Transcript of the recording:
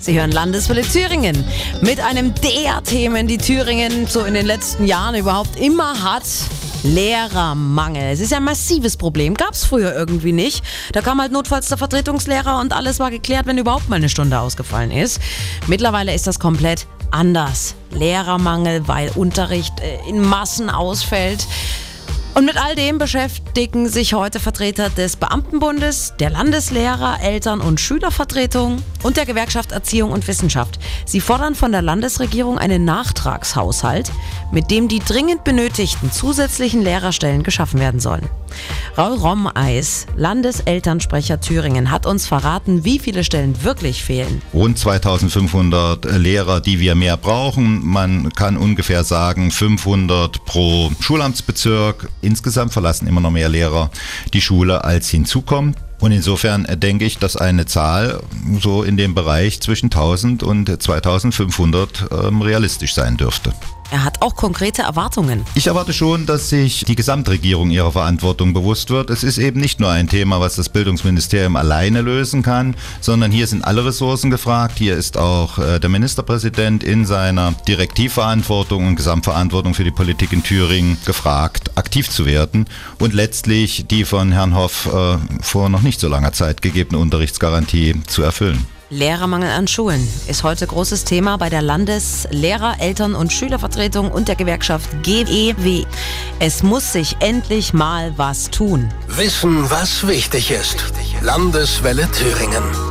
Sie hören Landeswelle Thüringen mit einem der Themen, die Thüringen so in den letzten Jahren überhaupt immer hat. Lehrermangel. Es ist ein massives Problem. Gab es früher irgendwie nicht. Da kam halt notfalls der Vertretungslehrer und alles war geklärt, wenn überhaupt mal eine Stunde ausgefallen ist. Mittlerweile ist das komplett anders. Lehrermangel, weil Unterricht äh, in Massen ausfällt. Und mit all dem beschäftigen sich heute Vertreter des Beamtenbundes, der Landeslehrer, Eltern- und Schülervertretung und der Gewerkschaft Erziehung und Wissenschaft. Sie fordern von der Landesregierung einen Nachtragshaushalt, mit dem die dringend benötigten zusätzlichen Lehrerstellen geschaffen werden sollen. Raul Rommeis, Landeselternsprecher Thüringen, hat uns verraten, wie viele Stellen wirklich fehlen. Rund 2500 Lehrer, die wir mehr brauchen. Man kann ungefähr sagen 500 pro Schulamtsbezirk. Insgesamt verlassen immer noch mehr Lehrer die Schule, als hinzukommen. Und insofern denke ich, dass eine Zahl so in dem Bereich zwischen 1000 und 2500 ähm, realistisch sein dürfte. Er hat auch konkrete Erwartungen. Ich erwarte schon, dass sich die Gesamtregierung ihrer Verantwortung bewusst wird. Es ist eben nicht nur ein Thema, was das Bildungsministerium alleine lösen kann, sondern hier sind alle Ressourcen gefragt. Hier ist auch äh, der Ministerpräsident in seiner Direktivverantwortung und Gesamtverantwortung für die Politik in Thüringen gefragt, aktiv zu werden und letztlich die von Herrn Hoff äh, vor noch nicht so langer Zeit gegebene Unterrichtsgarantie zu erfüllen. Lehrermangel an Schulen ist heute großes Thema bei der Landeslehrer-, Eltern- und Schülervertretung und der Gewerkschaft GEW. Es muss sich endlich mal was tun. Wissen, was wichtig ist. Landeswelle Thüringen.